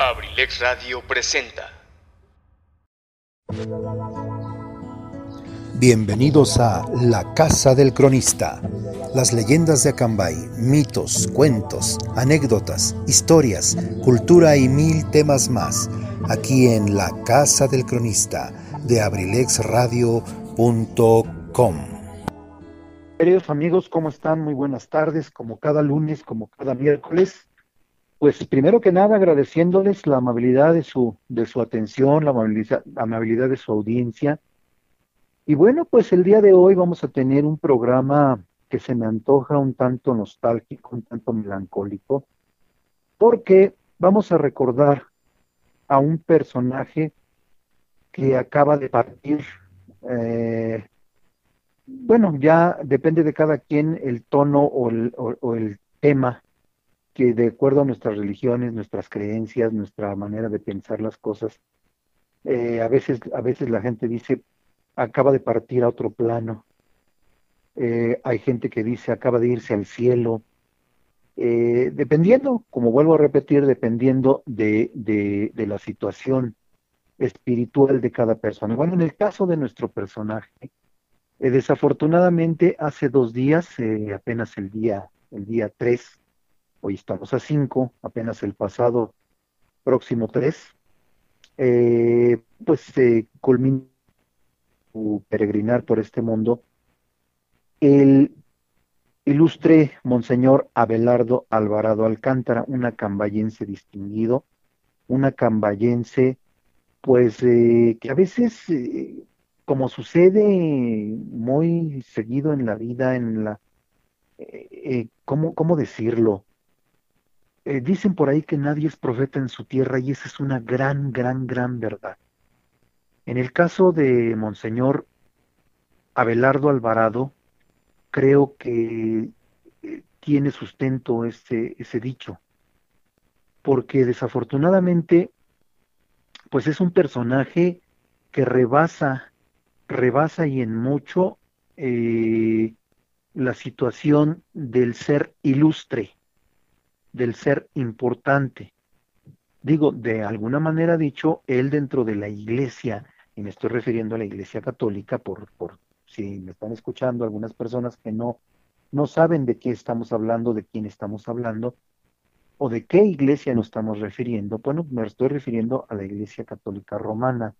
Abrilex Radio presenta. Bienvenidos a La Casa del Cronista. Las leyendas de Acambay, mitos, cuentos, anécdotas, historias, cultura y mil temas más. Aquí en La Casa del Cronista de abrilexradio.com. Queridos amigos, ¿cómo están? Muy buenas tardes, como cada lunes, como cada miércoles. Pues primero que nada agradeciéndoles la amabilidad de su, de su atención, la amabilidad, amabilidad de su audiencia. Y bueno, pues el día de hoy vamos a tener un programa que se me antoja un tanto nostálgico, un tanto melancólico, porque vamos a recordar a un personaje que acaba de partir. Eh, bueno, ya depende de cada quien el tono o el, o el tema que de acuerdo a nuestras religiones, nuestras creencias, nuestra manera de pensar las cosas, eh, a veces, a veces la gente dice acaba de partir a otro plano. Eh, hay gente que dice acaba de irse al cielo. Eh, dependiendo, como vuelvo a repetir, dependiendo de, de, de, la situación espiritual de cada persona. Bueno, en el caso de nuestro personaje, desafortunadamente hace dos días, apenas el día, el día 3 hoy estamos a 5, apenas el pasado próximo 3, eh, pues se culminó su peregrinar por este mundo el ilustre Monseñor Abelardo Alvarado Alcántara, una cambayense distinguido, una cambayense pues eh, que a veces, eh, como sucede muy seguido en la vida, en la, eh, ¿cómo, ¿cómo decirlo? Eh, dicen por ahí que nadie es profeta en su tierra y esa es una gran, gran, gran verdad. En el caso de Monseñor Abelardo Alvarado, creo que eh, tiene sustento ese, ese dicho, porque desafortunadamente, pues es un personaje que rebasa, rebasa y en mucho eh, la situación del ser ilustre del ser importante. Digo, de alguna manera dicho, él dentro de la iglesia, y me estoy refiriendo a la iglesia católica, por, por si me están escuchando algunas personas que no, no saben de qué estamos hablando, de quién estamos hablando, o de qué iglesia nos estamos refiriendo. Bueno, me estoy refiriendo a la iglesia católica romana,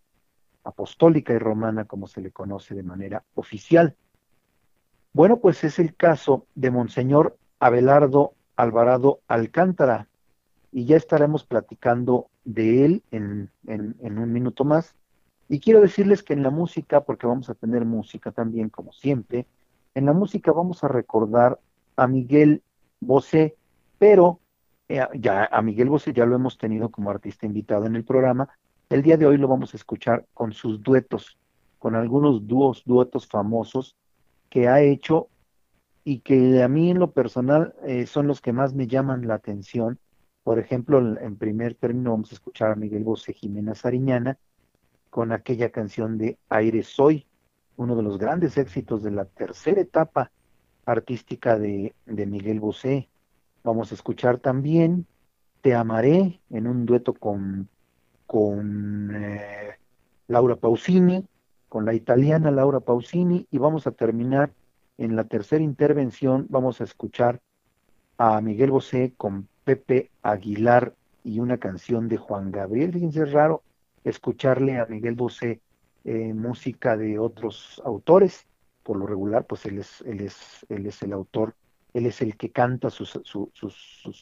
apostólica y romana, como se le conoce de manera oficial. Bueno, pues es el caso de Monseñor Abelardo Alvarado Alcántara. Y ya estaremos platicando de él en, un minuto más. Y quiero decirles que en la música, porque vamos a tener música también, como siempre, en la música vamos a recordar a Miguel Bosé, pero eh, ya a Miguel Bosé ya lo hemos tenido como artista invitado en el programa. El día de hoy lo vamos a escuchar con sus duetos, con algunos dúos, duetos famosos que ha hecho y que a mí en lo personal eh, son los que más me llaman la atención. Por ejemplo, en primer término vamos a escuchar a Miguel Bosé Jimena Sariñana con aquella canción de Aire Soy, uno de los grandes éxitos de la tercera etapa artística de, de Miguel Bosé. Vamos a escuchar también Te Amaré en un dueto con, con eh, Laura Pausini, con la italiana Laura Pausini, y vamos a terminar en la tercera intervención vamos a escuchar a Miguel Bosé con Pepe Aguilar y una canción de Juan Gabriel. Fíjense, es raro escucharle a Miguel Bosé eh, música de otros autores. Por lo regular, pues él es, él es, el autor, él es el que canta sus,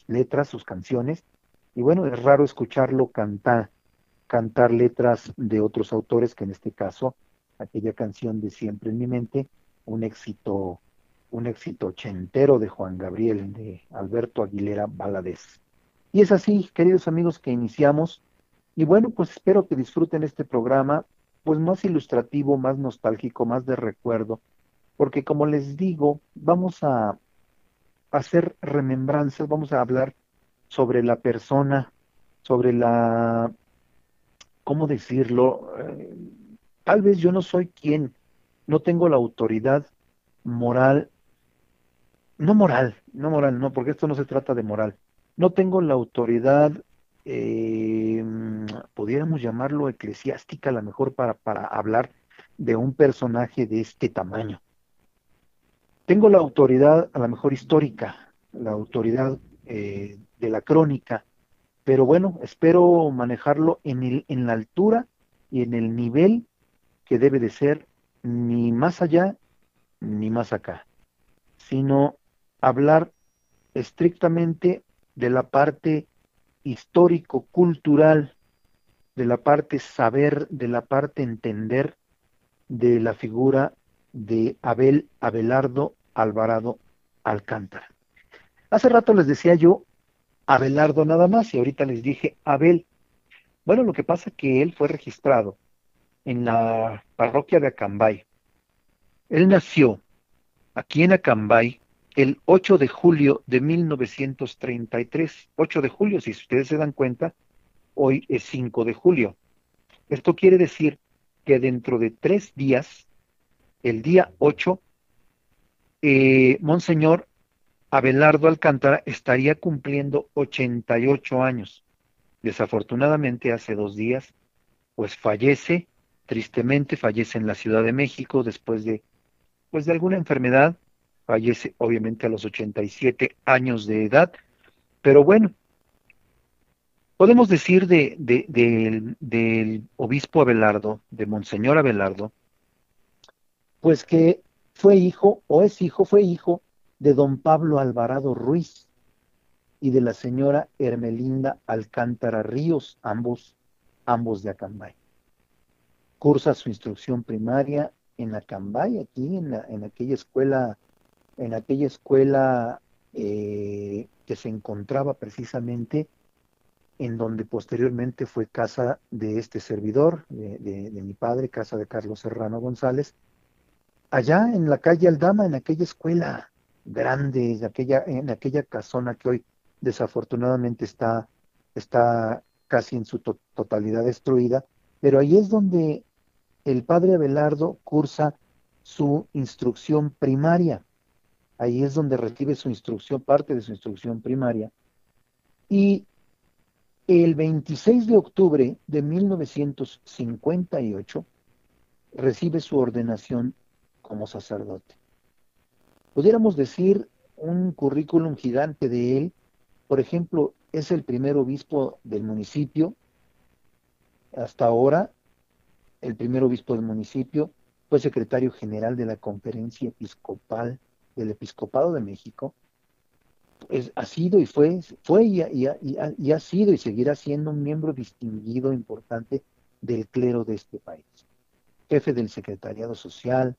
letras, sus canciones. Y bueno, es raro escucharlo cantar letras de otros autores, que en este caso, aquella canción de Siempre en mi mente, un éxito, un éxito ochentero de Juan Gabriel, de Alberto Aguilera Valadez. Y es así, queridos amigos, que iniciamos. Y bueno, pues espero que disfruten este programa, pues más ilustrativo, más nostálgico, más de recuerdo, porque como les digo, vamos a hacer remembranzas, vamos a hablar sobre la persona, sobre la, ¿cómo decirlo? Eh, tal vez yo no soy quien no tengo la autoridad moral, no moral, no moral, no, porque esto no se trata de moral, no tengo la autoridad eh, pudiéramos llamarlo eclesiástica, a lo mejor para, para hablar de un personaje de este tamaño. Tengo la autoridad, a lo mejor histórica, la autoridad eh, de la crónica, pero bueno, espero manejarlo en, el, en la altura y en el nivel que debe de ser ni más allá ni más acá, sino hablar estrictamente de la parte histórico-cultural, de la parte saber, de la parte entender de la figura de Abel Abelardo Alvarado Alcántara. Hace rato les decía yo Abelardo nada más y ahorita les dije Abel. Bueno, lo que pasa es que él fue registrado en la parroquia de Acambay. Él nació aquí en Acambay el 8 de julio de 1933. 8 de julio, si ustedes se dan cuenta, hoy es 5 de julio. Esto quiere decir que dentro de tres días, el día 8, eh, Monseñor Abelardo Alcántara estaría cumpliendo 88 años. Desafortunadamente, hace dos días, pues fallece, tristemente fallece en la Ciudad de México después de, pues de alguna enfermedad fallece obviamente a los 87 años de edad, pero bueno, podemos decir de, del obispo Abelardo, de Monseñor Abelardo, pues que fue hijo, o es hijo, fue hijo de don Pablo Alvarado Ruiz y de la señora Hermelinda Alcántara Ríos, ambos, ambos de Acambay. Cursa su instrucción primaria en Acambay, aquí en, en aquella escuela en aquella escuela eh, que se encontraba precisamente en donde posteriormente fue casa de este servidor, de, mi padre, casa de Carlos Serrano González, allá en la calle Aldama, en aquella escuela grande, en aquella, en aquella casona que hoy desafortunadamente está, está casi en su totalidad destruida, pero ahí es donde el padre Abelardo cursa su instrucción primaria. Ahí es donde recibe su instrucción, parte de su instrucción primaria. Y el 26 de octubre de 1958 recibe su ordenación como sacerdote. Pudiéramos decir un currículum gigante de él. Por ejemplo, es el primer obispo del municipio. Hasta ahora, el primer obispo del municipio fue secretario general de la conferencia episcopal del Episcopado de México, es, ha sido y fue, fue y, ha sido y seguirá siendo un miembro distinguido, importante del clero de este país. Jefe del Secretariado Social,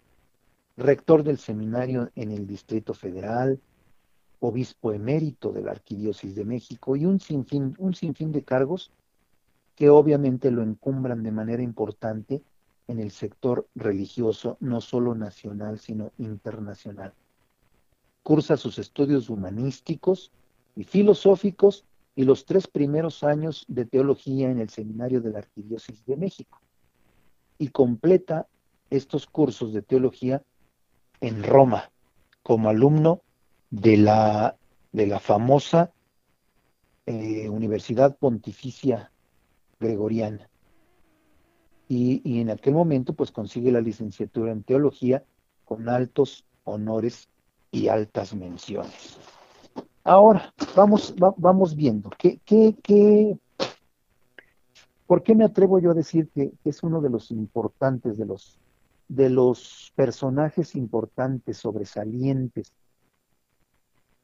rector del seminario en el Distrito Federal, obispo emérito de la Arquidiócesis de México y un sinfín, un sinfín de cargos que obviamente lo encumbran de manera importante en el sector religioso, no solo nacional, sino internacional cursa sus estudios humanísticos y filosóficos y los tres primeros años de teología en el Seminario de la Arquidiócesis de México. Y completa estos cursos de teología en Roma como alumno de la, de la famosa eh, Universidad Pontificia Gregoriana. Y, en aquel momento pues consigue la licenciatura en teología con altos honores y altas menciones. Ahora, vamos, vamos viendo. ¿Qué, qué, qué, ¿Por qué me atrevo yo a decir que, es uno de los importantes, de los, de los personajes importantes, sobresalientes?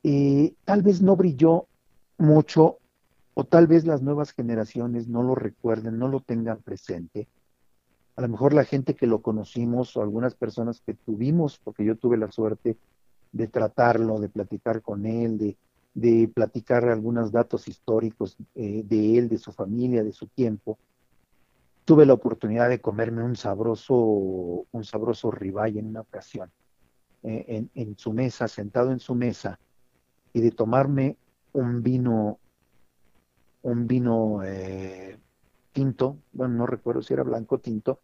Eh, tal vez no brilló mucho o tal vez las nuevas generaciones no lo recuerden, no lo tengan presente. A lo mejor la gente que lo conocimos o algunas personas que tuvimos, porque yo tuve la suerte de tratarlo, de platicar con él, de, platicar algunos datos históricos eh, de él, de su familia, de su tiempo. Tuve la oportunidad de comerme un sabroso, un sabroso ribeye en una ocasión, eh, en, su mesa, sentado en su mesa, y de tomarme un vino, un vino eh, tinto, bueno, no recuerdo si era blanco o tinto,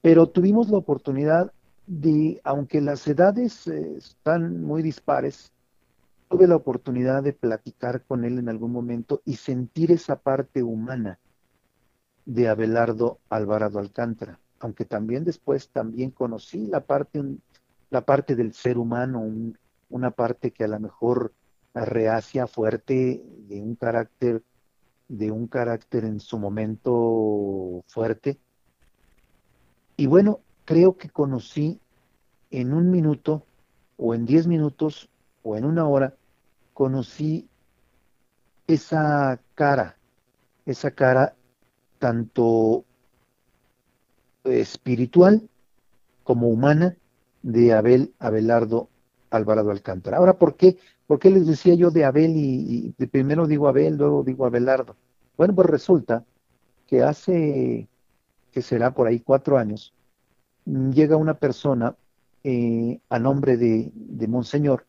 pero tuvimos la oportunidad de, aunque las edades eh, están muy dispares, tuve la oportunidad de platicar con él en algún momento y sentir esa parte humana, de Abelardo Alvarado Alcántara, aunque también después también conocí la parte, la parte del ser humano, una parte que a lo mejor reacia, fuerte, de un carácter, de un carácter en su momento fuerte. Y bueno, creo que conocí en un minuto o en diez minutos o en una hora, conocí esa cara, esa cara tanto espiritual como humana de Abel Abelardo Alvarado Alcántara. Ahora, ¿por qué? ¿Por qué les decía yo de Abel y, primero digo Abel, luego digo Abelardo? Bueno, pues resulta que hace, que será por ahí cuatro años, llega una persona eh, a nombre de, Monseñor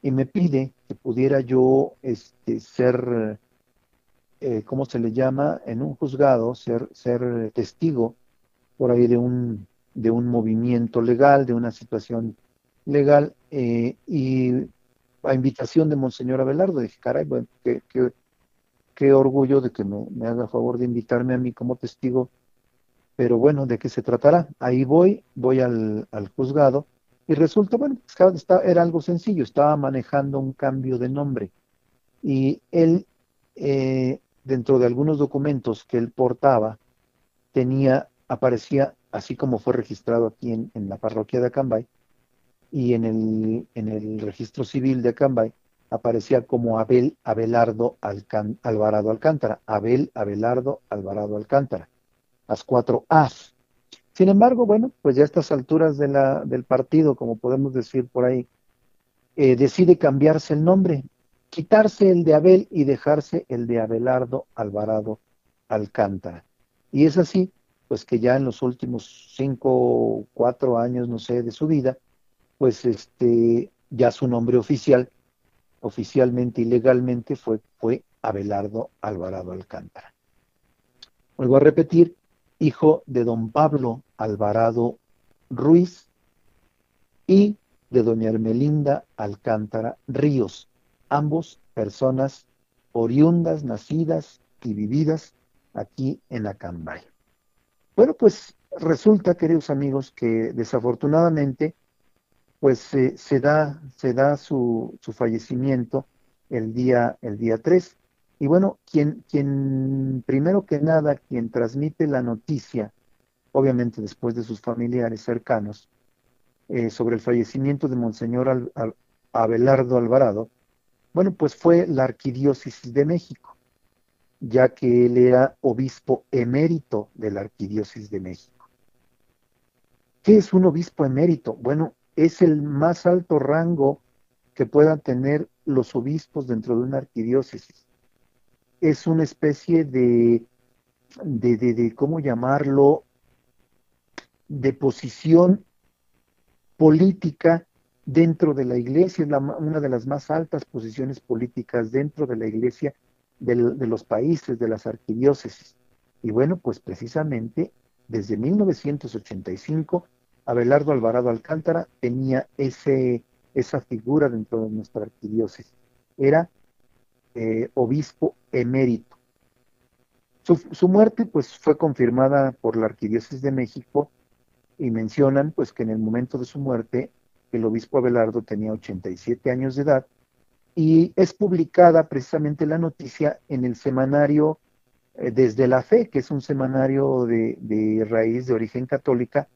y me pide que pudiera yo este, ser, eh, ¿cómo se le llama? En un juzgado, ser, ser testigo por ahí de un, de un movimiento legal, de una situación legal, eh, y a invitación de Monseñor Abelardo, dije, caray, bueno, qué, qué, orgullo de que me, me, haga favor de invitarme a mí como testigo, pero bueno, ¿de qué se tratará? Ahí voy, voy al, al juzgado, y resulta, bueno, era algo sencillo, estaba manejando un cambio de nombre. Y él, eh, dentro de algunos documentos que él portaba, tenía, aparecía, así como fue registrado aquí en, la parroquia de Acambay, y en el, en el registro civil de Acambay, aparecía como Abel Abelardo Alvarado Alcántara. Abel Abelardo Alvarado Alcántara. Las cuatro A's. Sin embargo, bueno, pues ya a estas alturas del partido, como podemos decir por ahí, eh, decide cambiarse el nombre, quitarse el de Abel y dejarse el de Abelardo Alvarado Alcántara. Y es así, pues que ya en los últimos cinco cuatro años, no sé, de su vida, pues este, ya su nombre oficial, oficialmente y legalmente fue, fue Abelardo Alvarado Alcántara. Vuelvo a repetir, hijo de don Pablo Alvarado Ruiz y de doña Hermelinda Alcántara Ríos, ambos personas oriundas, nacidas y vividas aquí en Acambay. Bueno, pues resulta, queridos amigos, que desafortunadamente, pues se da, se da su, su, fallecimiento el día, el día 3. Y bueno, quien, quien, primero que nada, quien transmite la noticia, obviamente después de sus familiares cercanos, eh, sobre el fallecimiento de Monseñor Abelardo Alvarado, bueno, pues fue la Arquidiócesis de México, ya que él era obispo emérito de la Arquidiócesis de México. ¿Qué es un obispo emérito? Bueno, es el más alto rango que puedan tener los obispos dentro de una arquidiócesis es una especie de, de, de, ¿cómo llamarlo?, de posición política dentro de la iglesia, es una de las más altas posiciones políticas dentro de la iglesia de, de los países, de las arquidiócesis. Y bueno, pues precisamente desde 1985, Abelardo Alvarado Alcántara tenía esa figura dentro de nuestra arquidiócesis. Era eh, obispo emérito. Su, muerte pues fue confirmada por la Arquidiócesis de México y mencionan pues que en el momento de su muerte el obispo Abelardo tenía 87 años de edad y es publicada precisamente la noticia en el semanario eh, Desde la Fe, que es un semanario de, raíz de origen católica,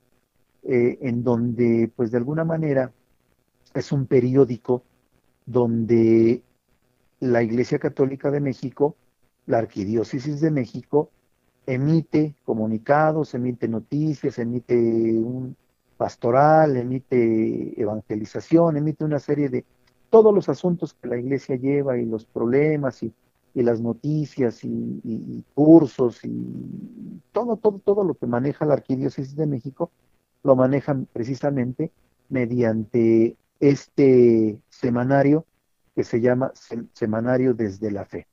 eh, en donde pues de alguna manera es un periódico donde la Iglesia Católica de México, la Arquidiócesis de México, emite comunicados, emite noticias, emite un pastoral, emite evangelización, emite una serie de todos los asuntos que la iglesia lleva y los problemas y, las noticias y, cursos y todo, todo, todo lo que maneja la Arquidiócesis de México, lo manejan precisamente mediante este semanario que se llama Semanario desde la Fe.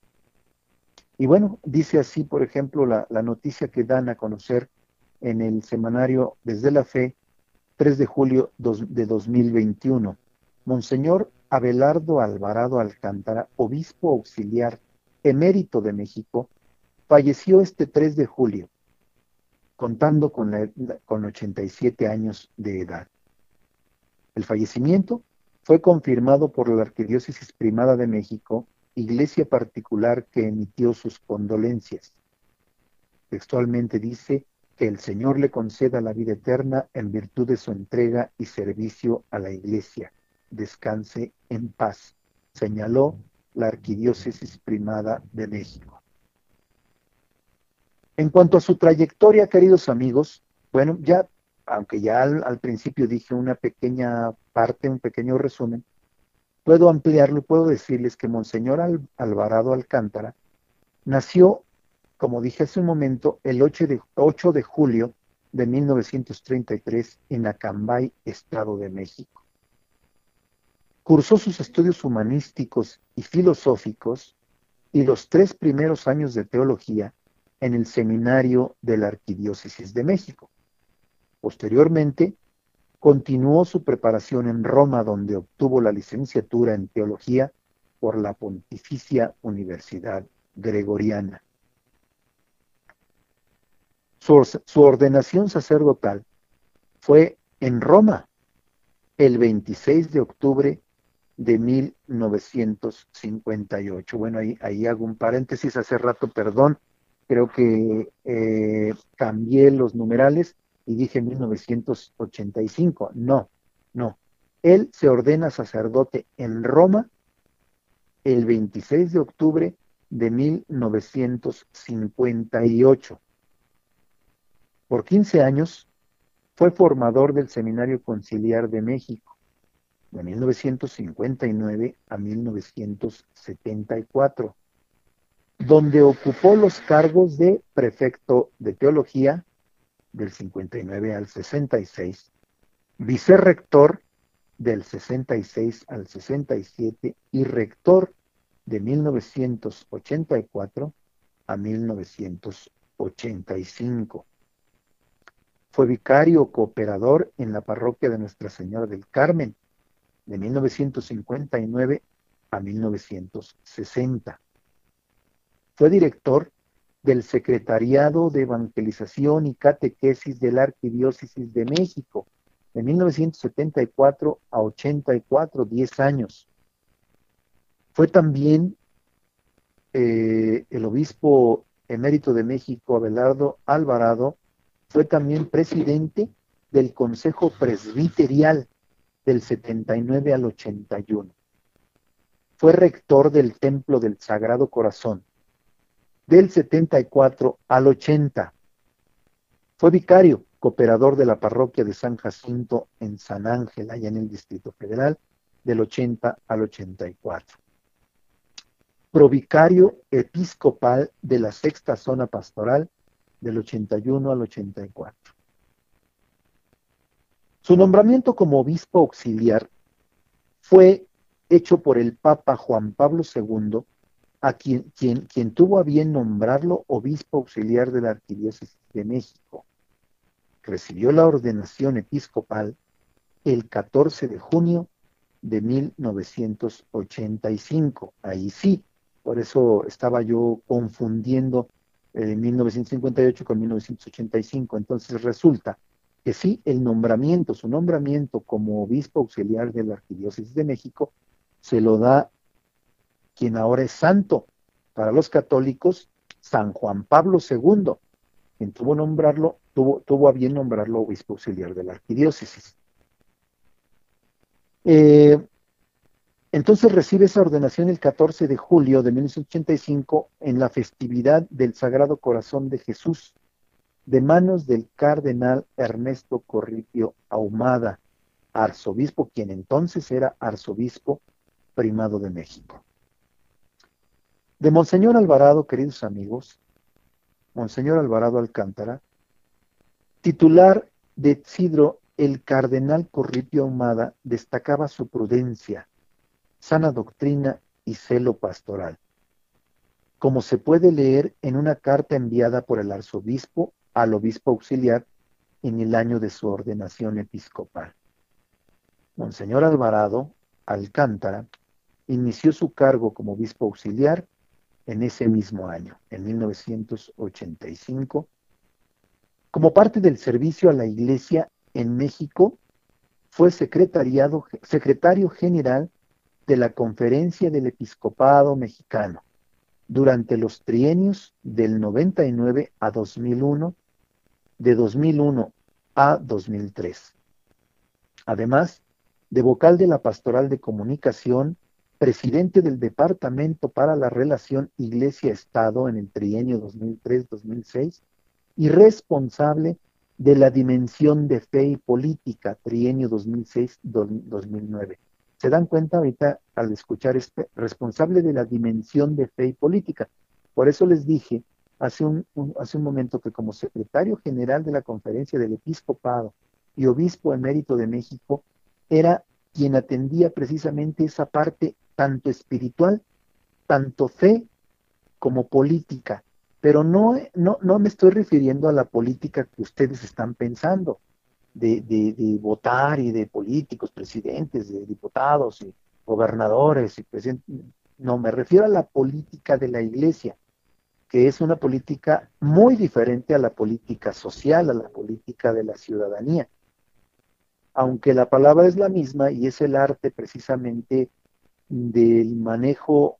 Y bueno, dice así, por ejemplo, la, noticia que dan a conocer en el Semanario desde la Fe, 3 de julio de 2021. Monseñor Abelardo Alvarado Alcántara, obispo auxiliar emérito de México, falleció este 3 de julio contando con, la, con 87 años de edad. El fallecimiento fue confirmado por la Arquidiócesis Primada de México, iglesia particular que emitió sus condolencias. Textualmente dice que el Señor le conceda la vida eterna en virtud de su entrega y servicio a la iglesia. Descanse en paz, señaló la Arquidiócesis Primada de México. En cuanto a su trayectoria, queridos amigos, bueno, ya, aunque ya al, principio dije una pequeña parte, un pequeño resumen, puedo ampliarlo, puedo decirles que Monseñor Alvarado Alcántara nació, como dije hace un momento, el 8 de, 8 de julio de 1933 en Acambay, Estado de México. Cursó sus estudios humanísticos y filosóficos y los tres primeros años de teología en el seminario de la Arquidiócesis de México. Posteriormente, continuó su preparación en Roma, donde obtuvo la licenciatura en teología por la Pontificia Universidad Gregoriana. Su, ordenación sacerdotal fue en Roma el 26 de octubre de 1958. Bueno, ahí hago un paréntesis hace rato, perdón, creo que eh, cambié los numerales y dije 1985. No, no. Él se ordena sacerdote en Roma el 26 de octubre de 1958. Por 15 años fue formador del Seminario Conciliar de México, de 1959 a 1974 donde ocupó los cargos de prefecto de teología del 59 al 66, vicerrector del 66 al 67 y rector de 1984 a 1985. Fue vicario cooperador en la parroquia de Nuestra Señora del Carmen de 1959 a 1960 fue director del Secretariado de Evangelización y Catequesis de la Arquidiócesis de México de 1974 a 84, 10 años. Fue también eh, el obispo emérito de México, Abelardo Alvarado, fue también presidente del Consejo Presbiterial del 79 al 81. Fue rector del Templo del Sagrado Corazón del 74 al 80. Fue vicario, cooperador de la parroquia de San Jacinto en San Ángel, allá en el Distrito Federal, del 80 al 84. Provicario episcopal de la sexta zona pastoral del 81 al 84. Su nombramiento como obispo auxiliar fue hecho por el Papa Juan Pablo II a quien, quien, quien tuvo a bien nombrarlo obispo auxiliar de la Arquidiócesis de México. Recibió la ordenación episcopal el 14 de junio de 1985. Ahí sí, por eso estaba yo confundiendo eh, 1958 con 1985. Entonces resulta que sí, el nombramiento, su nombramiento como obispo auxiliar de la Arquidiócesis de México, se lo da quien ahora es santo para los católicos, San Juan Pablo II, quien tuvo tuvo a bien nombrarlo obispo auxiliar de la arquidiócesis. Eh, entonces recibe esa ordenación el 14 de julio de 1985 en la festividad del Sagrado Corazón de Jesús, de manos del cardenal Ernesto Corripio Ahumada, arzobispo, quien entonces era arzobispo primado de México. De Monseñor Alvarado, queridos amigos, Monseñor Alvarado Alcántara, titular de Cidro, el cardenal Corripio Ahumada destacaba su prudencia, sana doctrina y celo pastoral, como se puede leer en una carta enviada por el arzobispo al obispo auxiliar en el año de su ordenación episcopal. Monseñor Alvarado Alcántara inició su cargo como obispo auxiliar en ese mismo año, en 1985, Como parte del servicio a la Iglesia en México, fue secretario general de la Conferencia del Episcopado Mexicano durante los trienios del 99 a 2001, de 2001 a 2003. Además, de vocal de la Pastoral de Comunicación, presidente del Departamento para la Relación Iglesia-Estado en el trienio 2003-2006 y responsable de la dimensión de fe y política, trienio 2006-2009. ¿Se dan cuenta ahorita al escuchar este responsable de la dimensión de fe y política? Por eso les dije hace un, hace un momento que como secretario general de la Conferencia del Episcopado y Obispo emérito de México, era quien atendía precisamente esa parte tanto espiritual, tanto fe como política. Pero no, no, no me estoy refiriendo a la política que ustedes están pensando, de, de, votar y de políticos, presidentes, de diputados y gobernadores y presidentes. No, me refiero a la política de la iglesia, que es una política muy diferente a la política social, a la política de la ciudadanía. Aunque la palabra es la misma y es el arte precisamente del manejo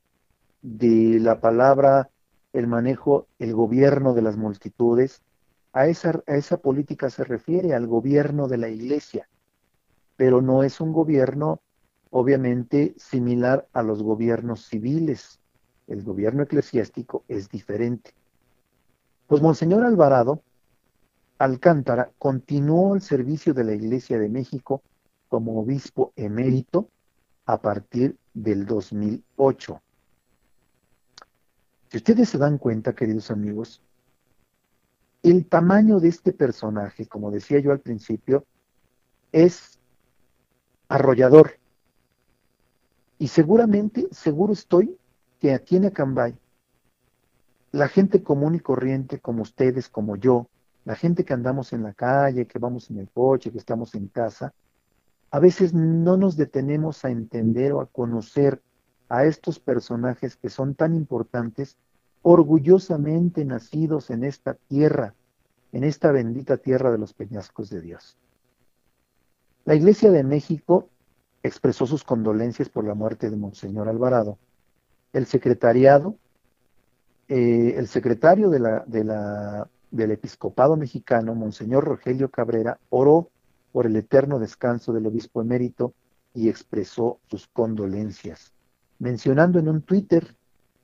de la palabra, el manejo, el gobierno de las multitudes, a esa, a esa política se refiere al gobierno de la iglesia, pero no es un gobierno obviamente similar a los gobiernos civiles. El gobierno eclesiástico es diferente. Pues Monseñor Alvarado Alcántara continuó el servicio de la Iglesia de México como obispo emérito a partir del 2008. Si ustedes se dan cuenta, queridos amigos, el tamaño de este personaje, como decía yo al principio, es arrollador. Y seguramente, seguro estoy, que aquí en Acambay, la gente común y corriente, como ustedes, como yo, la gente que andamos en la calle, que vamos en el coche, que estamos en casa, a veces no nos detenemos a entender o a conocer a estos personajes que son tan importantes orgullosamente nacidos en esta tierra, en esta bendita tierra de los peñascos de Dios. La Iglesia de México expresó sus condolencias por la muerte de Monseñor Alvarado. El secretariado, eh, el secretario de la, de la, del episcopado mexicano, Monseñor Rogelio Cabrera, oró por el eterno descanso del obispo emérito y expresó sus condolencias. Mencionando en un Twitter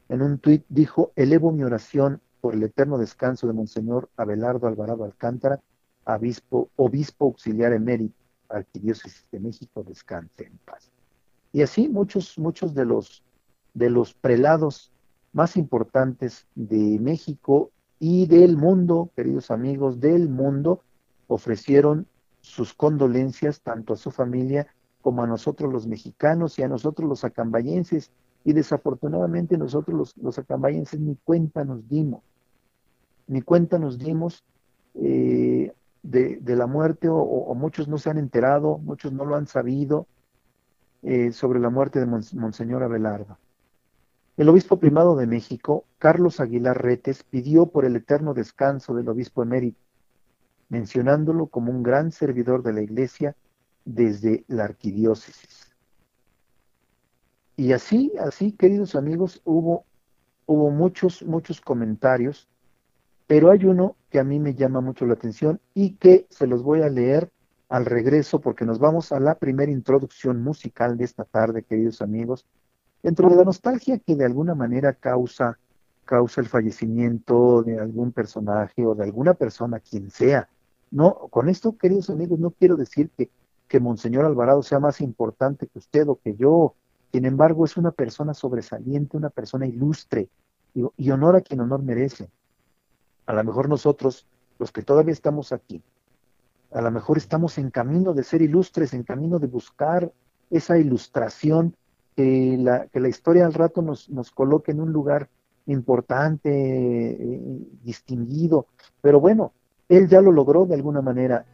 en un tuit dijo, elevo mi oración por el eterno descanso de Monseñor Abelardo Alvarado Alcántara, obispo, auxiliar emérito, arquidiócesis de México, descanse en paz. Y así muchos, muchos de los, de los prelados más importantes de México y del mundo, queridos amigos, del mundo, ofrecieron sus condolencias tanto a su familia como a nosotros los mexicanos y a nosotros los acambayenses y desafortunadamente nosotros los, los acambayenses ni cuenta nos dimos, ni cuenta nos dimos eh, de, la muerte o, muchos no se han enterado, muchos no lo han sabido eh, sobre la muerte de Monseñor Abelardo. El obispo primado de México, Carlos Aguilar Retes, pidió por el eterno descanso del obispo emérito, mencionándolo como un gran servidor de la iglesia desde la arquidiócesis. Y así, así, queridos amigos, hubo, hubo muchos, muchos comentarios, pero hay uno que a mí me llama mucho la atención y que se los voy a leer al regreso porque nos vamos a la primera introducción musical de esta tarde, queridos amigos, dentro de la nostalgia que de alguna manera causa, causa el fallecimiento de algún personaje o de alguna persona, quien sea. No, con esto, queridos amigos, no quiero decir que, que Monseñor Alvarado sea más importante que usted o que yo, sin embargo, es una persona sobresaliente, una persona ilustre y, honor a quien honor merece. A lo mejor nosotros, los que todavía estamos aquí, a lo mejor estamos en camino de ser ilustres, en camino de buscar esa ilustración que la, que la historia al rato nos, nos coloque en un lugar importante, eh, distinguido. Pero bueno, él ya lo logró de alguna manera.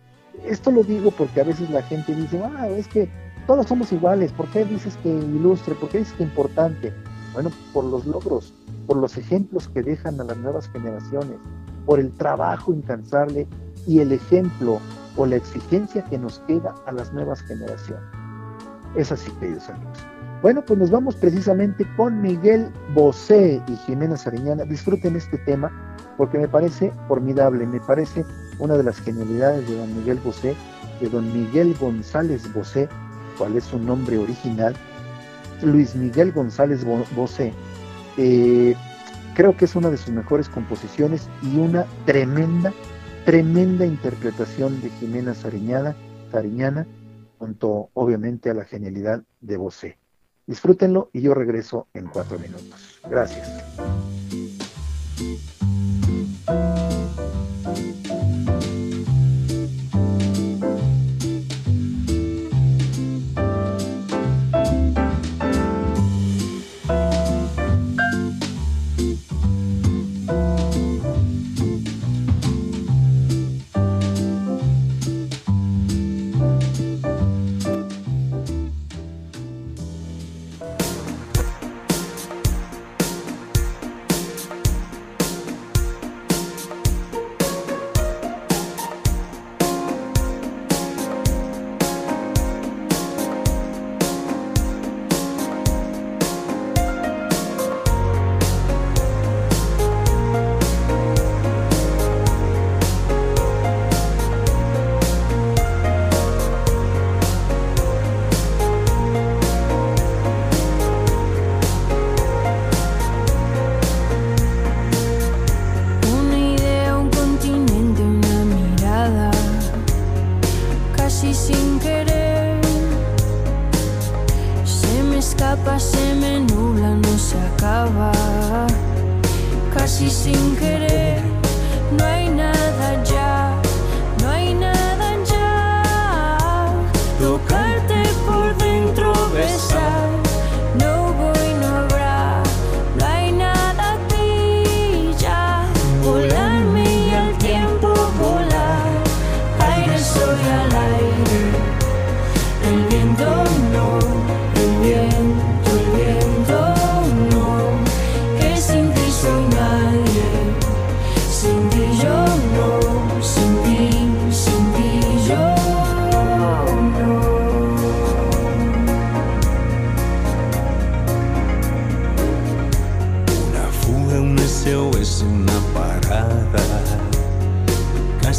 Esto lo digo porque a veces la gente dice, ah, es que todos somos iguales, ¿por qué dices que ilustre? ¿Por qué dices que importante? Bueno, por los logros, por los ejemplos que dejan a las nuevas generaciones, por el trabajo incansable y el ejemplo o la exigencia que nos queda a las nuevas generaciones. Es así, queridos amigos. Bueno, pues nos vamos precisamente con Miguel Bosé y Jimena Sariñana. Disfruten este tema porque me parece formidable, me parece una de las genialidades de don Miguel Bosé, de don Miguel González Bosé, cuál es su nombre original, Luis Miguel González Bosé. Eh, creo que es una de sus mejores composiciones y una tremenda, tremenda interpretación de Jimena Sariñana, Sariñana junto obviamente a la genialidad de Bosé. Disfrútenlo y yo regreso en cuatro minutos. Gracias.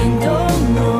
sin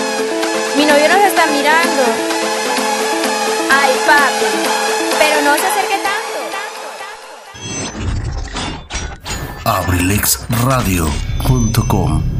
Mi novio nos está mirando. Ay, papi. Pero no se acerque tanto. abrilexradio.com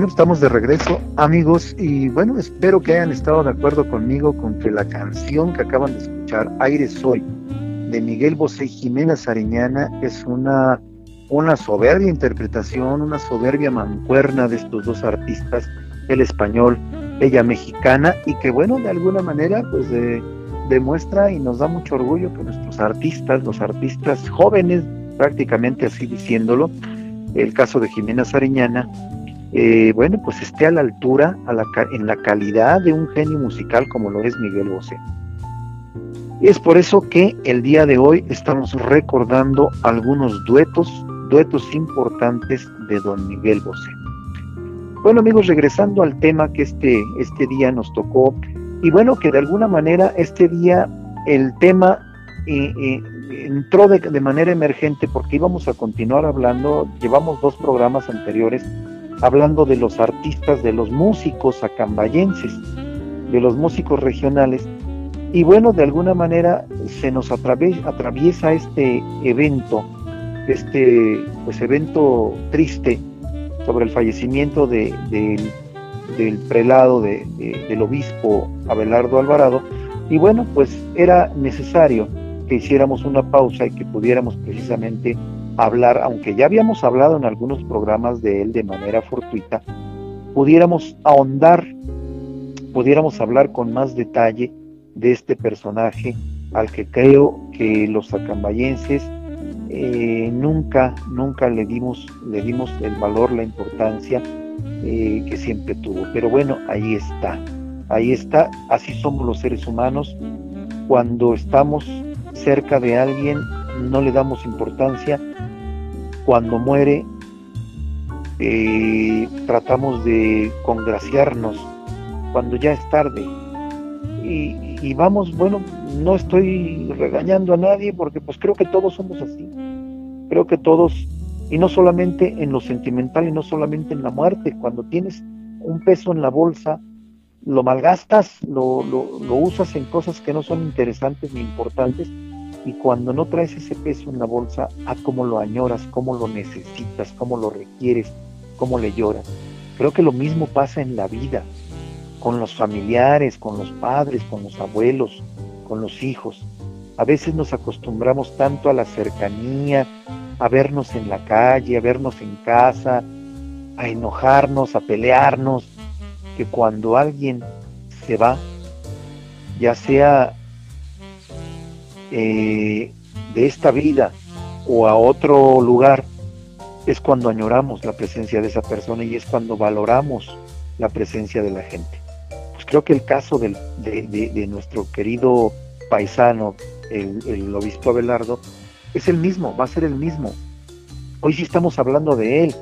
Bueno, estamos de regreso, amigos, y bueno, espero que hayan estado de acuerdo conmigo con que la canción que acaban de escuchar, Aire Soy, de Miguel Bosé y Jimena Sariñana, es una, una soberbia interpretación, una soberbia mancuerna de estos dos artistas, el español, ella mexicana, y que bueno, de alguna manera, pues demuestra y nos da mucho orgullo que nuestros artistas, los artistas jóvenes, prácticamente así diciéndolo, el caso de Jimena Sariñana, eh, bueno, pues esté a la altura, en la calidad de un genio musical como lo es Miguel Bosé. Es por eso que el día de hoy estamos recordando algunos duetos, duetos importantes de don Miguel Bosé. Bueno amigos, regresando al tema que este, este día nos tocó, y bueno, que de alguna manera este día el tema eh, eh, entró de, de manera emergente porque íbamos a continuar hablando, llevamos dos programas anteriores hablando de los artistas, de los músicos acambayenses, de los músicos regionales. Y bueno, de alguna manera se nos atraviesa este evento, este pues evento triste sobre el fallecimiento de, del prelado del obispo Abelardo Alvarado. Y bueno, pues era necesario que hiciéramos una pausa y que pudiéramos precisamente hablar, aunque ya habíamos hablado en algunos programas de él de manera fortuita, pudiéramos ahondar, pudiéramos hablar con más detalle de este personaje al que creo que los acambayenses eh, nunca, nunca le dimos, le dimos el valor, la importancia eh, que siempre tuvo. Pero bueno, ahí está, ahí está, así somos los seres humanos. Cuando estamos cerca de alguien, no le damos importancia cuando muere eh, tratamos de congraciarnos cuando ya es tarde. Y, vamos, bueno, no estoy regañando a nadie porque pues creo que todos somos así. Creo que todos, y no solamente en lo sentimental y no solamente en la muerte, cuando tienes un peso en la bolsa, lo malgastas, lo, lo, lo usas en cosas que no son interesantes ni importantes y cuando no traes ese peso en la bolsa, a cómo lo añoras, cómo lo necesitas, cómo lo requieres, cómo le lloras. Creo que lo mismo pasa en la vida, con los familiares, con los padres, con los abuelos, con los hijos. A veces nos acostumbramos tanto a la cercanía, a vernos en la calle, a vernos en casa, a enojarnos, a pelearnos, que cuando alguien se va, ya sea eh, de esta vida o a otro lugar, es cuando añoramos la presencia de esa persona y es cuando valoramos la presencia de la gente. Pues creo que el caso de, nuestro querido paisano, el, obispo Abelardo, es el mismo, va a ser el mismo. Hoy sí estamos hablando de él,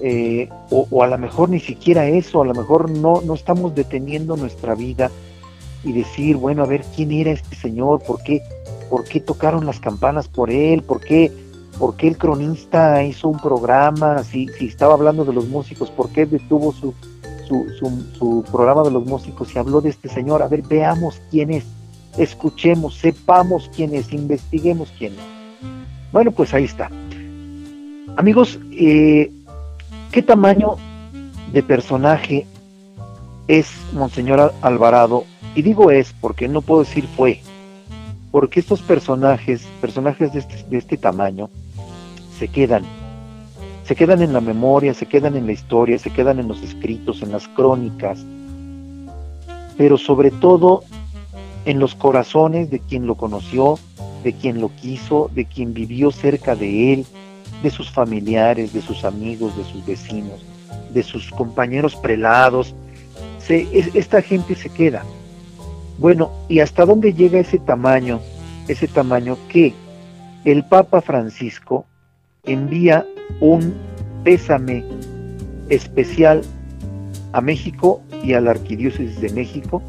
eh, o, o, a lo mejor ni siquiera eso, a lo mejor no, no estamos deteniendo nuestra vida y decir, bueno, a ver quién era este señor, por qué, por qué tocaron las campanas por él, por qué, ¿por qué el cronista hizo un programa? Si, estaba hablando de los músicos, ¿por qué detuvo su, su, su, programa de los músicos y habló de este señor? A ver, veamos quién es, escuchemos, sepamos quién es, investiguemos quién es. Bueno, pues ahí está. Amigos, eh, ¿qué tamaño de personaje es Monseñor Alvarado? Y digo es porque no puedo decir fue, porque estos personajes, personajes de este, de este tamaño, se quedan, se quedan en la memoria, se quedan en la historia, se quedan en los escritos, en las crónicas, pero sobre todo en los corazones de quien lo conoció, de quien lo quiso, de quien vivió cerca de él, de sus familiares, de sus amigos, de sus vecinos, de sus compañeros prelados. Esta gente se queda. Bueno, ¿y hasta dónde llega ese tamaño? Ese tamaño que el Papa Francisco envía un pésame especial a México y a la Arquidiócesis de México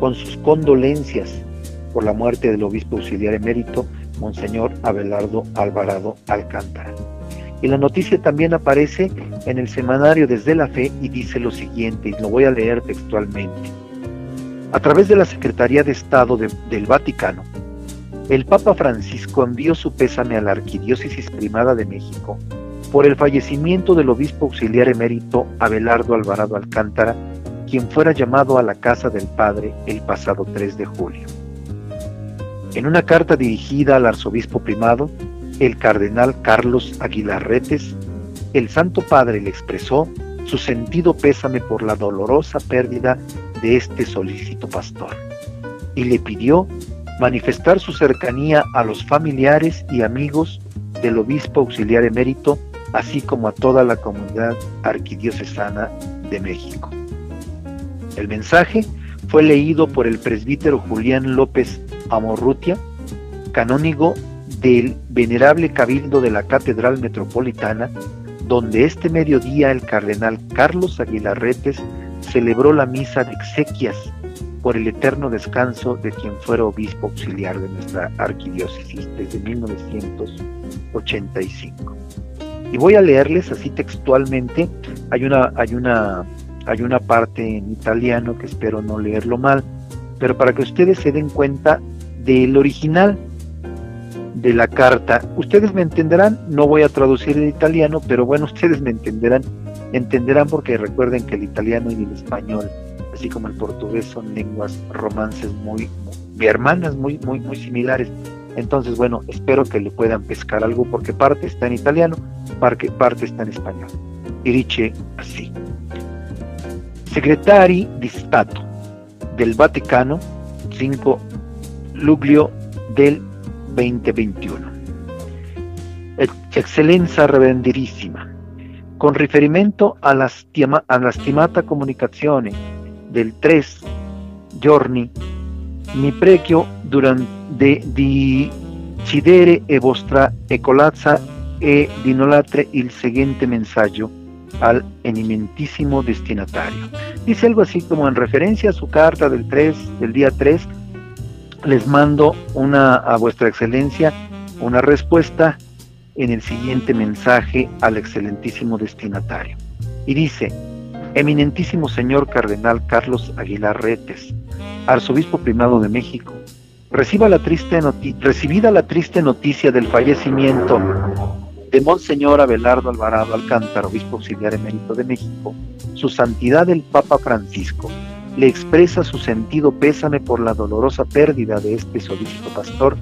con sus condolencias por la muerte del obispo auxiliar emérito, Monseñor Abelardo Alvarado Alcántara. Y la noticia también aparece en el semanario Desde la Fe y dice lo siguiente, y lo voy a leer textualmente. A través de la Secretaría de Estado del Vaticano, el Papa Francisco envió su pésame a la Arquidiócesis Primada de México por el fallecimiento del obispo auxiliar emérito Abelardo Alvarado Alcántara, quien fuera llamado a la casa del Padre el pasado 3 de julio. En una carta dirigida al arzobispo primado, el cardenal Carlos Aguilarretes, el Santo Padre le expresó su sentido pésame por la dolorosa pérdida de este solícito pastor y le pidió manifestar su cercanía a los familiares y amigos del obispo auxiliar emérito, así como a toda la comunidad arquidiocesana de México. El mensaje fue leído por el presbítero Julián López Amorrutia, canónigo del venerable cabildo de la Catedral Metropolitana, donde este mediodía el cardenal Carlos Aguilarretes celebró la misa de exequias por el eterno descanso de quien fuera obispo auxiliar de nuestra arquidiócesis desde 1985. Y voy a leerles así textualmente, hay una, hay una, hay una parte en italiano que espero no leerlo mal, pero para que ustedes se den cuenta del original de la carta. Ustedes me entenderán, no voy a traducir en italiano, pero bueno, ustedes me entenderán, entenderán porque recuerden que el italiano y el español así como el portugués son lenguas romances muy, muy hermanas, muy, muy, similares. Entonces, bueno, espero que le puedan pescar algo porque parte está en italiano, parte, parte está en español. Y dice así. Segretari di Stato del Vaticano 5 luglio del 2021. Eccellenza reverendirissima, con riferimento alla, stima, alla stimata del 3 giorni mi pregio durante di cidere e vostra ecolazza e di inolatre il seguente mensaggio al eminentísimo destinatario. Dice algo así como en referencia a su carta del 3, del día 3, les mando una a vuestra excelencia una respuesta en el siguiente mensaje al excelentísimo destinatario. Y dice, Eminentísimo señor Cardenal Carlos Aguilar Retes, arzobispo primado de México, reciba la triste recibida la triste noticia del fallecimiento de Monseñor Abelardo Alvarado Alcántara, obispo auxiliar emérito de México, su santidad el Papa Francisco le expresa su sentido pésame por la dolorosa pérdida de este solícito pastor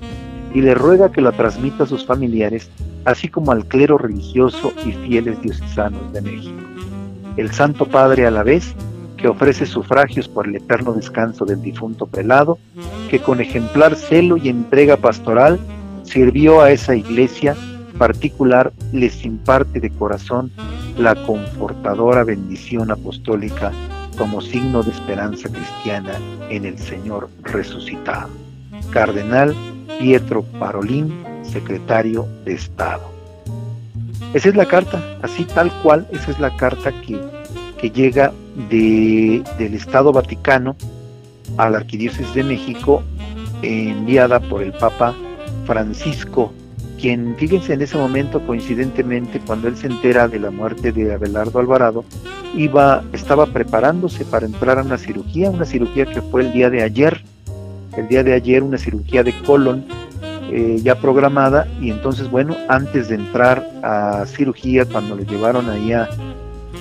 y le ruega que la transmita a sus familiares, así como al clero religioso y fieles diocesanos de México el Santo Padre a la vez que ofrece sufragios por el eterno descanso del difunto prelado, que con ejemplar celo y entrega pastoral sirvió a esa iglesia particular, les imparte de corazón la confortadora bendición apostólica como signo de esperanza cristiana en el Señor resucitado. Cardenal Pietro Parolín, secretario de Estado. Esa es la carta, así tal cual, esa es la carta que, que llega de, del Estado Vaticano a la Arquidiócesis de México, enviada por el Papa Francisco, quien, fíjense, en ese momento, coincidentemente, cuando él se entera de la muerte de Abelardo Alvarado, iba, estaba preparándose para entrar a una cirugía, una cirugía que fue el día de ayer, el día de ayer una cirugía de colon eh, ya programada y entonces bueno, antes de entrar a cirugía, cuando lo llevaron ahí a,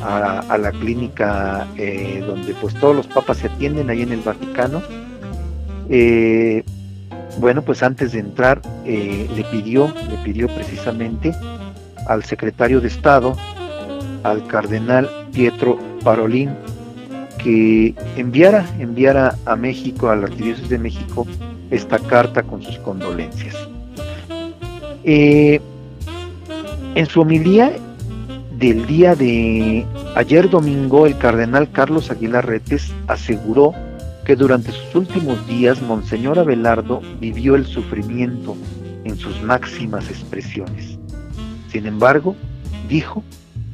la clínica eh, donde pues todos los papas se atienden ahí en el Vaticano, eh, bueno, pues antes de entrar le pidió, le pidió precisamente al secretario de Estado, al cardenal Pietro Parolín, que enviara, enviara a México, a la Arquidiócesis de México, esta carta con sus condolencias. Eh, en su homilía del día de ayer domingo, el cardenal Carlos Aguilar Retes aseguró que durante sus últimos días Monseñor Abelardo vivió el sufrimiento en sus máximas expresiones. Sin embargo, dijo,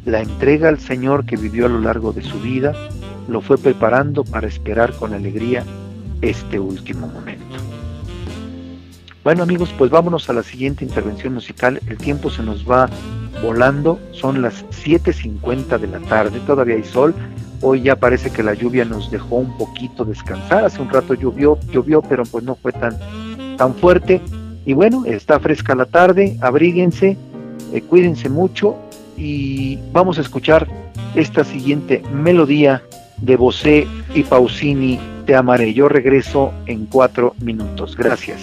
la entrega al Señor que vivió a lo largo de su vida lo fue preparando para esperar con alegría este último momento. Bueno amigos, pues vámonos a la siguiente intervención musical. El tiempo se nos va volando, son las 7.50 de la tarde, todavía hay sol. Hoy ya parece que la lluvia nos dejó un poquito descansar. Hace un rato llovió, llovió, pero pues no fue tan, tan fuerte. Y bueno, está fresca la tarde, abríguense, eh, cuídense mucho y vamos a escuchar esta siguiente melodía de Bosé y Pausini, Te amaré. Yo regreso en cuatro minutos. Gracias.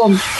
языком.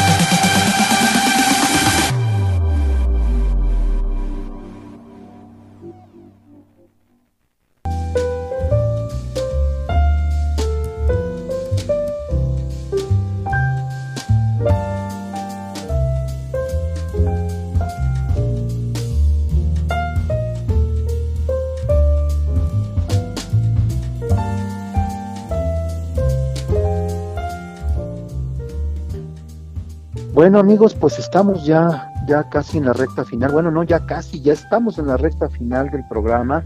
Bueno amigos, pues estamos ya, ya casi en la recta final. Bueno, no, ya casi, ya estamos en la recta final del programa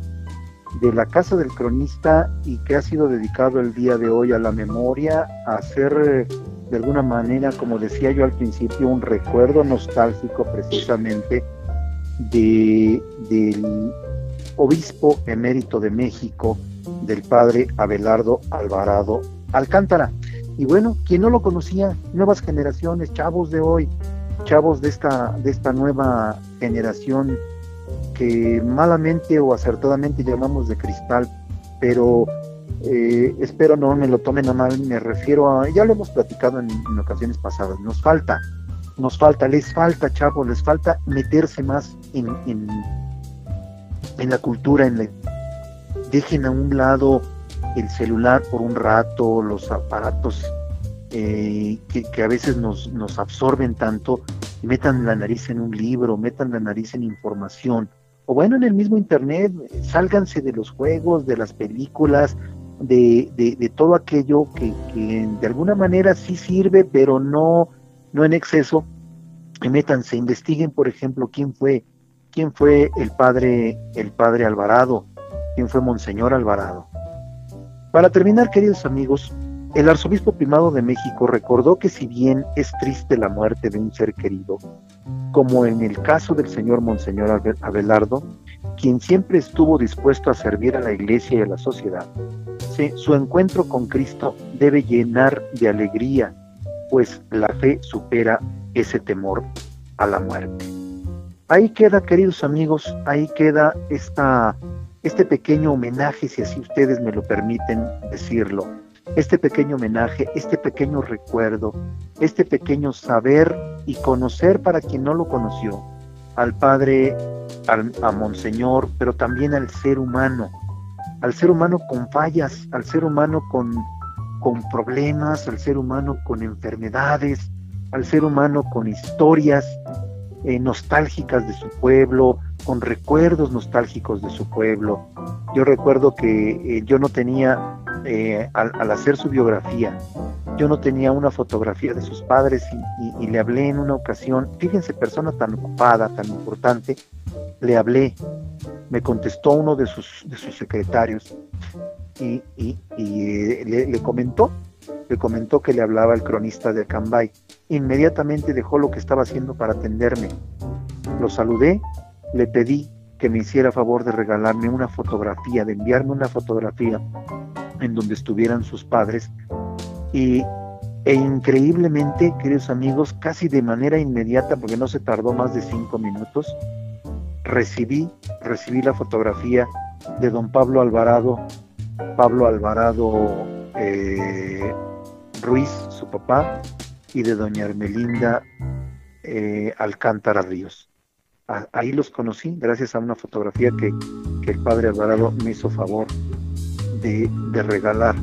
de la Casa del Cronista y que ha sido dedicado el día de hoy a la memoria, a hacer eh, de alguna manera, como decía yo al principio, un recuerdo nostálgico precisamente de, del obispo emérito de México, del padre Abelardo Alvarado Alcántara. Y bueno, quien no lo conocía, nuevas generaciones, chavos de hoy, chavos de esta, de esta nueva generación que malamente o acertadamente llamamos de cristal, pero eh, espero no me lo tomen a mal, me refiero a, ya lo hemos platicado en, ocasiones pasadas, nos falta, nos falta, les falta, chavos, les falta meterse más en, en, en la cultura, en la... dejen a un lado el celular por un rato, los aparatos eh, que, a veces nos, absorben tanto, y metan la nariz en un libro, metan la nariz en información, o bueno, en el mismo Internet, sálganse de los juegos, de las películas, de, de, todo aquello que, que, de alguna manera sí sirve, pero no, no en exceso, y métanse, investiguen, por ejemplo, quién fue, quién fue el padre, el padre Alvarado, quién fue Monseñor Alvarado. Para terminar, queridos amigos, el arzobispo primado de México recordó que si bien es triste la muerte de un ser querido, como en el caso del señor Monseñor Abelardo, quien siempre estuvo dispuesto a servir a la iglesia y a la sociedad, su encuentro con Cristo debe llenar de alegría, pues la fe supera ese temor a la muerte. Ahí queda, queridos amigos, ahí queda esta este pequeño homenaje, si así ustedes me lo permiten decirlo, este pequeño homenaje, este pequeño recuerdo, este pequeño saber y conocer para quien no lo conoció, al Padre, al, a Monseñor, pero también al ser humano, al ser humano con fallas, al ser humano con, con problemas, al ser humano con enfermedades, al ser humano con historias eh, nostálgicas de su pueblo, con recuerdos nostálgicos de su pueblo. Yo recuerdo que eh, yo no tenía, eh, al, hacer su biografía, yo no tenía una fotografía de sus padres y, le hablé en una ocasión, fíjense, persona tan ocupada, tan importante, le hablé, me contestó uno de sus, secretarios y, le, le, comentó, le comentó que le hablaba el cronista de Cambay. Inmediatamente dejó lo que estaba haciendo para atenderme. Lo saludé le pedí que me hiciera favor de regalarme una fotografía, de enviarme una fotografía en donde estuvieran sus padres y e increíblemente, queridos amigos, casi de manera inmediata, porque no se tardó más de cinco minutos, recibí, recibí la fotografía de don Pablo Alvarado, Pablo Alvarado eh, Ruiz, su papá, y de doña Hermelinda eh, Alcántara Ríos ahí los conocí gracias a una fotografía que, el padre Alvarado me hizo favor de, regalar.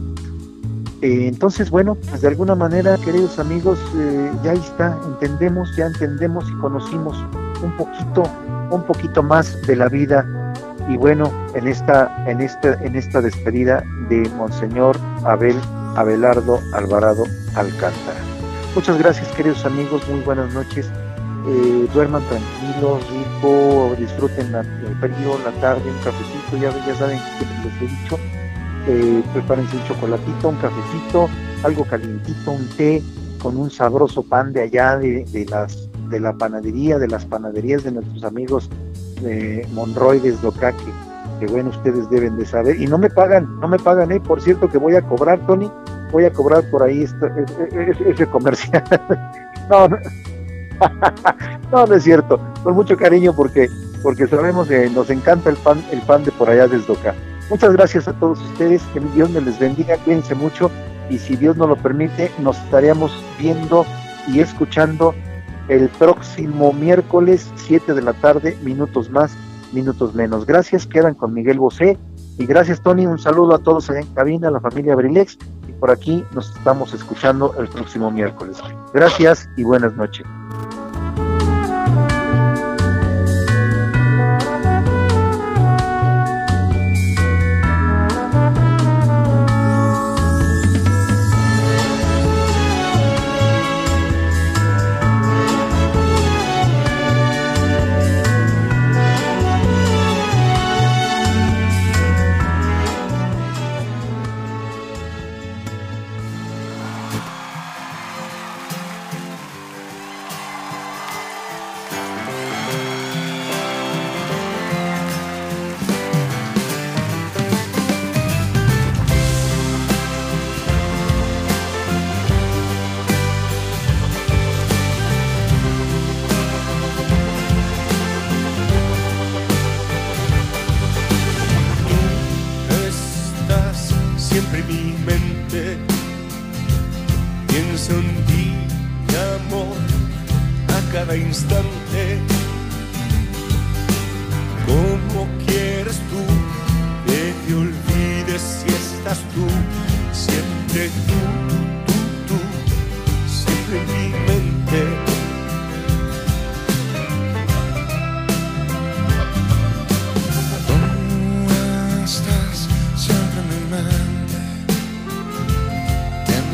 Eh, entonces, bueno, pues de alguna manera, queridos amigos, eh, ya está, entendemos, ya entendemos y conocimos un poquito, un poquito más de la vida y bueno, en esta, en esta, en esta despedida de Monseñor Abel Abelardo Alvarado Alcántara. Muchas gracias, queridos amigos, muy buenas noches. Eh, duerman tranquilos, rico, disfruten el frío, la tarde, un cafecito, ya, ya saben que les he dicho, eh, prepárense un chocolatito, un cafecito, algo calientito, un té, con un sabroso pan de allá de, las de la panadería, de las panaderías de nuestros amigos de Monroy de que bueno, ustedes deben de saber, y no me pagan, no me pagan, eh, por cierto que voy a cobrar, Tony, voy a cobrar por ahí ese, ese comercial. no, no es cierto. Con mucho cariño porque, porque sabemos que nos encanta el pan, el pan de por allá desde acá. Muchas gracias a todos ustedes, que Dios me les bendiga, cuídense mucho y si Dios nos lo permite, nos estaremos viendo y escuchando el próximo miércoles, 7 de la tarde, minutos más, minutos menos. Gracias, quedan con Miguel Bosé y gracias Tony, un saludo a todos en cabina, a la familia Brilex por aquí nos estamos escuchando el próximo miércoles. Gracias y buenas noches.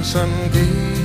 someday